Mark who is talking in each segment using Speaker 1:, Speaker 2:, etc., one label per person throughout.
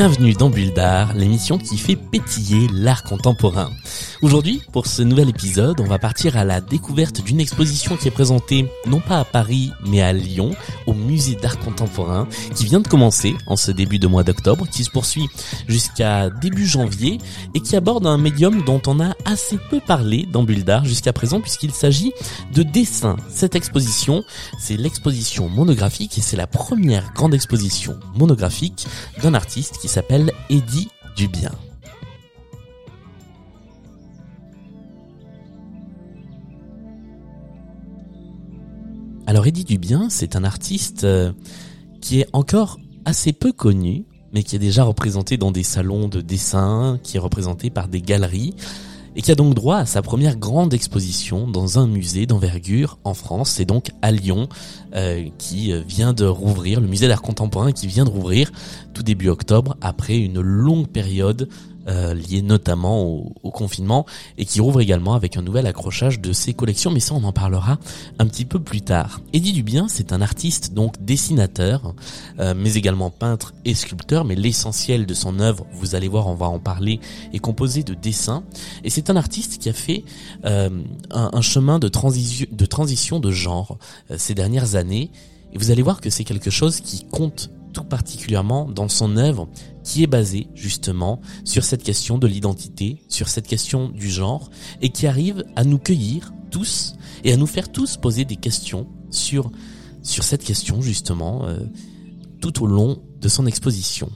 Speaker 1: Bienvenue dans Bulle d'Art, l'émission qui fait pétiller l'art contemporain. Aujourd'hui, pour ce nouvel épisode, on va partir à la découverte d'une exposition qui est présentée non pas à Paris, mais à Lyon, au musée d'art contemporain, qui vient de commencer en ce début de mois d'octobre, qui se poursuit jusqu'à début janvier, et qui aborde un médium dont on a assez peu parlé dans Bulle d'Art jusqu'à présent, puisqu'il s'agit de dessin. Cette exposition, c'est l'exposition monographique, et c'est la première grande exposition monographique d'un artiste qui s'appelle Eddie Dubien. Alors Eddie Dubien, c'est un artiste euh, qui est encore assez peu connu, mais qui est déjà représenté dans des salons de dessin, qui est représenté par des galeries, et qui a donc droit à sa première grande exposition dans un musée d'envergure en France, c'est donc à Lyon, euh, qui vient de rouvrir, le musée d'art contemporain qui vient de rouvrir tout début octobre, après une longue période euh, lié notamment au, confinement et qui rouvre également avec un nouvel accrochage de ses collections, mais ça on en parlera un petit peu plus tard. Eddie Dubien, c'est un artiste donc dessinateur, euh, mais également peintre et sculpteur, mais l'essentiel de son œuvre, vous allez voir, on va en parler, est composé de dessins, et c'est un artiste qui a fait euh, un, chemin de, transition de transition de genre euh, ces dernières années, et vous allez voir que c'est quelque chose qui compte tout particulièrement dans son œuvre qui est basée justement sur cette question de l'identité, sur cette question du genre et qui arrive à nous cueillir tous et à nous faire tous poser des questions sur cette question justement euh, tout au long de son exposition.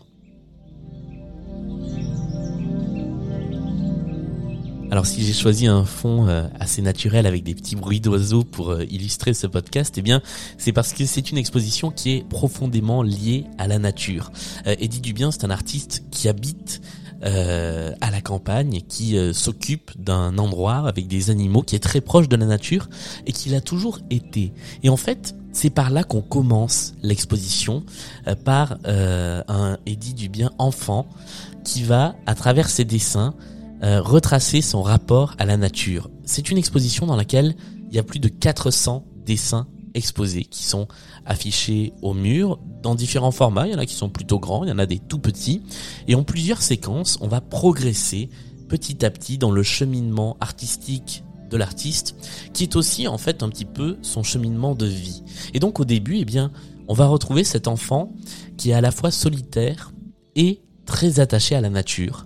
Speaker 1: Alors si j'ai choisi un fond euh, assez naturel avec des petits bruits d'oiseaux pour euh, illustrer ce podcast, eh bien c'est parce que c'est une exposition qui est profondément liée à la nature. Euh, Eddie Dubien, c'est un artiste qui habite à la campagne, qui s'occupe d'un endroit avec des animaux, qui est très proche de la nature et qui l'a toujours été. Et en fait, c'est par là qu'on commence l'exposition, par un Eddie Dubien enfant qui va, à travers ses dessins, euh, retracer son rapport à la nature. C'est une exposition dans laquelle il y a plus de 400 dessins exposés qui sont affichés au mur dans différents formats. Il y en a qui sont plutôt grands, il y en a des tout petits. Et en plusieurs séquences, on va progresser petit à petit dans le cheminement artistique de l'artiste, qui est aussi en fait un petit peu son cheminement de vie. Et donc au début, eh bien, on va retrouver cet enfant qui est à la fois solitaire et très attaché à la nature.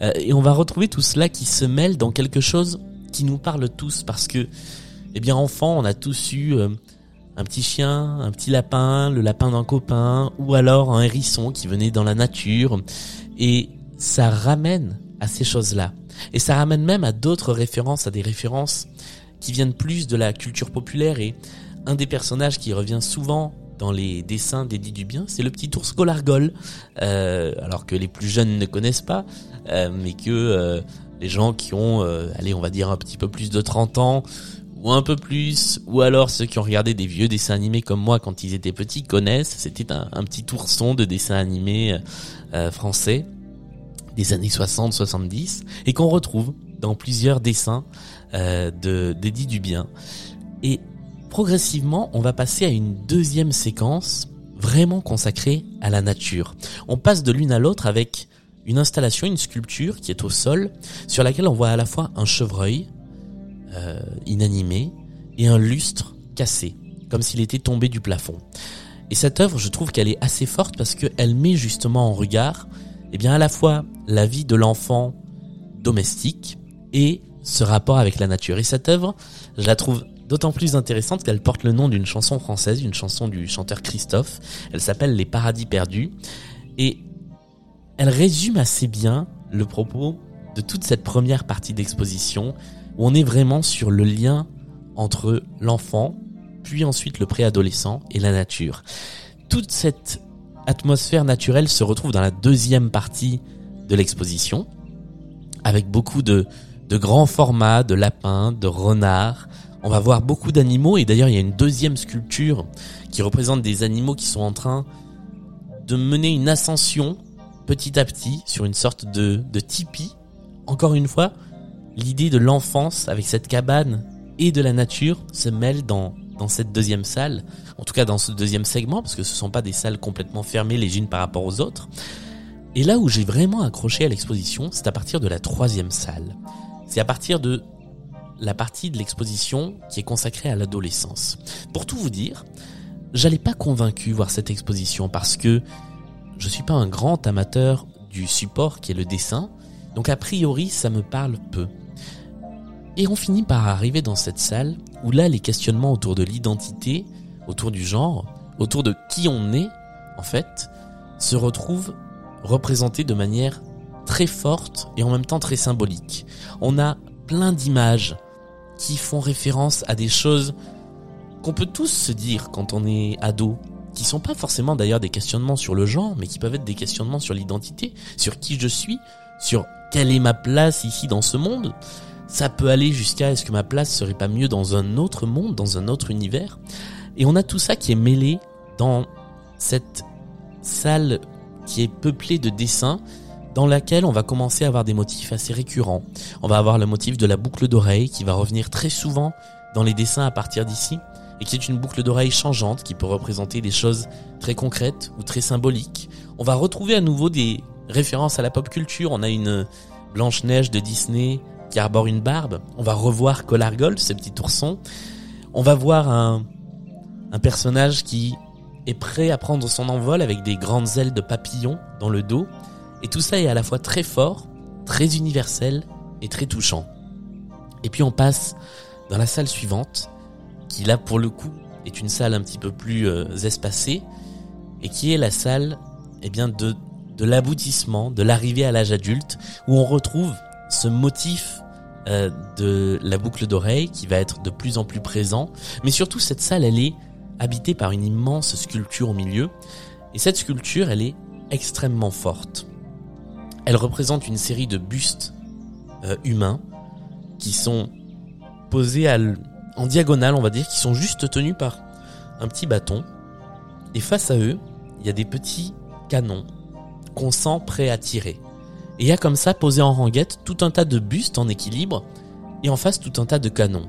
Speaker 1: Euh, et on va retrouver tout cela qui se mêle dans quelque chose qui nous parle tous parce que, eh bien, enfant, on a tous eu euh, un petit chien, un petit lapin, le lapin d'un copain, ou alors un hérisson qui venait dans la nature. Et ça ramène à ces choses-là. Et ça ramène même à d'autres références, à des références qui viennent plus de la culture populaire. Et un des personnages qui revient souvent dans les dessins d'Eddie Dubien, c'est le petit ours Golargol, euh, alors que les plus jeunes ne connaissent pas, euh, mais que euh, les gens qui ont, euh, allez, on va dire un petit peu plus de 30 ans, ou un peu plus, ou alors ceux qui ont regardé des vieux dessins animés comme moi quand ils étaient petits connaissent, c'était un, petit ourson de dessin animé français des années 60-70, et qu'on retrouve dans plusieurs dessins de d'Eddie Dubien. Et progressivement, on va passer à une deuxième séquence vraiment consacrée à la nature. On passe de l'une à l'autre avec une installation, une sculpture qui est au sol, sur laquelle on voit à la fois un chevreuil euh, inanimé et un lustre cassé, comme s'il était tombé du plafond. Et cette œuvre, je trouve qu'elle est assez forte parce qu'elle met justement en regard, eh bien, à la fois la vie de l'enfant domestique et ce rapport avec la nature. Et cette œuvre, je la trouve d'autant plus intéressante qu'elle porte le nom d'une chanson française, une chanson du chanteur Christophe. Elle s'appelle Les Paradis Perdus. Et elle résume assez bien le propos de toute cette première partie d'exposition où on est vraiment sur le lien entre l'enfant, puis ensuite le préadolescent et la nature. Toute cette atmosphère naturelle se retrouve dans la deuxième partie de l'exposition, avec beaucoup de, de grands formats, de lapins, de renards. On va voir beaucoup d'animaux et d'ailleurs il y a une deuxième sculpture qui représente des animaux qui sont en train de mener une ascension petit à petit sur une sorte de, de tipi. Encore une fois, l'idée de l'enfance avec cette cabane et de la nature se mêle dans, dans cette deuxième salle, en tout cas dans ce deuxième segment, parce que ce ne sont pas des salles complètement fermées les unes par rapport aux autres. Et là où j'ai vraiment accroché à l'exposition, c'est à partir de la troisième salle. C'est à partir de la partie de l'exposition qui est consacrée à l'adolescence. Pour tout vous dire, j'allais pas convaincu voir cette exposition parce que je suis pas un grand amateur du support qui est le dessin, donc a priori ça me parle peu. Et on finit par arriver dans cette salle où là les questionnements autour de l'identité, autour du genre, autour de qui on est, en fait, se retrouvent représentés de manière très forte et en même temps très symbolique. On a plein d'images qui font référence à des choses qu'on peut tous se dire quand on est ado, qui sont pas forcément d'ailleurs des questionnements sur le genre, mais qui peuvent être des questionnements sur l'identité, sur qui je suis, sur quelle est ma place ici dans ce monde. Ça peut aller jusqu'à est-ce que ma place serait pas mieux dans un autre monde, dans un autre univers. Et on a tout ça qui est mêlé dans cette salle qui est peuplée de dessins dans laquelle on va commencer à avoir des motifs assez récurrents. On va avoir le motif de la boucle d'oreille qui va revenir très souvent dans les dessins à partir d'ici et qui est une boucle d'oreille changeante qui peut représenter des choses très concrètes ou très symboliques. On va retrouver à nouveau des références à la pop culture. On a une Blanche-Neige de Disney qui arbore une barbe. On va revoir Colargol, ce petit ourson. On va voir un personnage qui est prêt à prendre son envol avec des grandes ailes de papillon dans le dos. Et tout ça est à la fois très fort, très universel et très touchant. Et puis on passe dans la salle suivante, qui là pour le coup est une salle un petit peu plus euh, espacée, et qui est la salle eh bien de, de l'aboutissement, de l'arrivée à l'âge adulte, où on retrouve ce motif euh, de la boucle d'oreille qui va être de plus en plus présent. Mais surtout cette salle, elle est habitée par une immense sculpture au milieu, et cette sculpture, elle est extrêmement forte. Elle représente une série de bustes euh, humains qui sont posés en diagonale, on va dire, qui sont juste tenus par un petit bâton. Et face à eux, il y a des petits canons qu'on sent prêts à tirer. Et il y a comme ça, posé en ranguette, tout un tas de bustes en équilibre, et en face tout un tas de canons.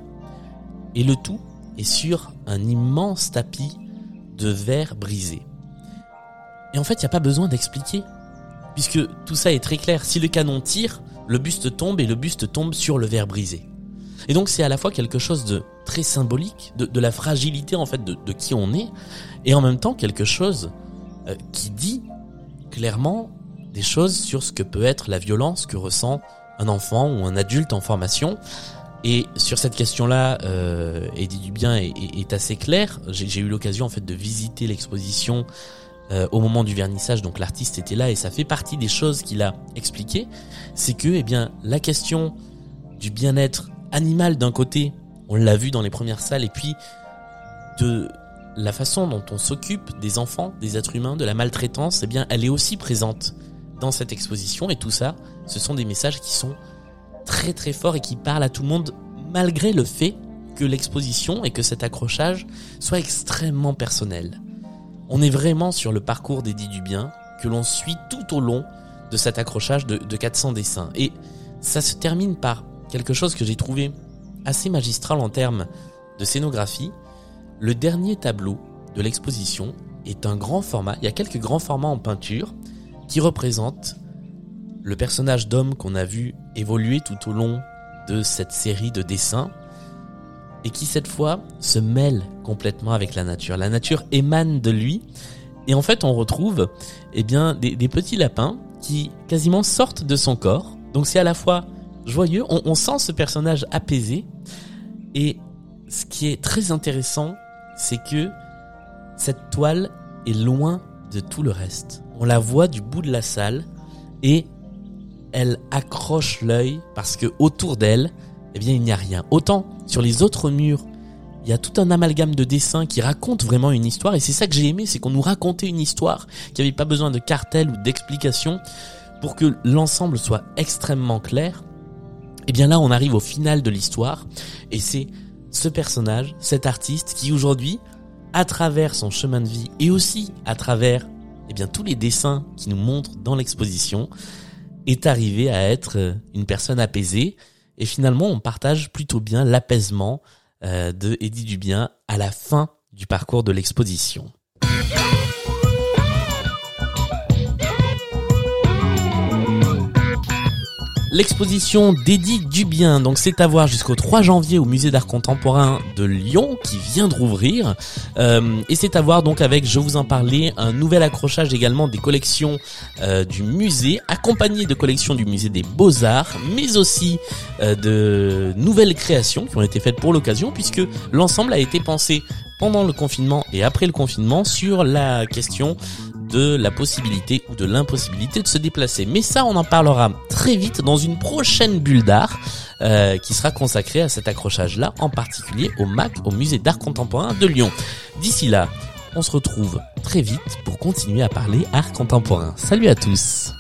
Speaker 1: Et le tout est sur un immense tapis de verre brisé. Et en fait, il n'y a pas besoin d'expliquer puisque tout ça est très clair. Si le canon tire, le buste tombe et le buste tombe sur le verre brisé. Et donc c'est à la fois quelque chose de très symbolique, de, la fragilité en fait de, qui on est, et en même temps quelque chose euh, qui dit clairement des choses sur ce que peut être la violence que ressent un enfant ou un adulte en formation. Et sur cette question-là, euh, Eddie Dubien est, est assez clair. J'ai eu l'occasion en fait de visiter l'exposition euh, au moment du vernissage, donc l'artiste était là et ça fait partie des choses qu'il a expliquées, c'est que eh bien la question du bien-être animal d'un côté, on l'a vu dans les premières salles, et puis de la façon dont on s'occupe des enfants, des êtres humains, de la maltraitance, eh bien elle est aussi présente dans cette exposition et tout ça, ce sont des messages qui sont très très forts et qui parlent à tout le monde malgré le fait que l'exposition et que cet accrochage soit extrêmement personnel. On est vraiment sur le parcours d'Eddie Dubien que l'on suit tout au long de cet accrochage de, 400 dessins. Et ça se termine par quelque chose que j'ai trouvé assez magistral en termes de scénographie. Le dernier tableau de l'exposition est un grand format. Il y a quelques grands formats en peinture qui représentent le personnage d'homme qu'on a vu évoluer tout au long de cette série de dessins et qui cette fois se mêle complètement avec la nature. La nature émane de lui et en fait on retrouve eh bien des, petits lapins qui quasiment sortent de son corps. Donc c'est à la fois joyeux, on, sent ce personnage apaisé et ce qui est très intéressant c'est que cette toile est loin de tout le reste. On la voit du bout de la salle et elle accroche l'œil parce que autour d'elle, eh bien il n'y a rien. Autant sur les autres murs, il y a tout un amalgame de dessins qui racontent vraiment une histoire et c'est ça que j'ai aimé, c'est qu'on nous racontait une histoire qui n'avait pas besoin de cartel ou d'explication pour que l'ensemble soit extrêmement clair. Et bien là, on arrive au final de l'histoire et c'est ce personnage, cet artiste qui aujourd'hui, à travers son chemin de vie et aussi à travers eh bien tous les dessins qui nous montrent dans l'exposition, est arrivé à être euh, une personne apaisée et finalement on partage plutôt bien l'apaisement euh, de Eddie Dubien à la fin du parcours de l'exposition. L'exposition d'Eddie Dubien, donc c'est à voir jusqu'au 3 janvier au musée d'art contemporain de Lyon qui vient de rouvrir. Euh, et c'est à voir donc avec, je vous en parlais, un nouvel accrochage également des collections euh, du musée, accompagné de collections du musée des beaux-arts, mais aussi euh, de nouvelles créations qui ont été faites pour l'occasion puisque l'ensemble a été pensé pendant le confinement et après le confinement sur la question de la possibilité ou de l'impossibilité de se déplacer. Mais ça, on en parlera très vite dans une prochaine bulle d'art euh, qui sera consacrée à cet accrochage-là, en particulier au MAC, au Musée d'art contemporain de Lyon. D'ici là, on se retrouve très vite pour continuer à parler art contemporain. Salut à tous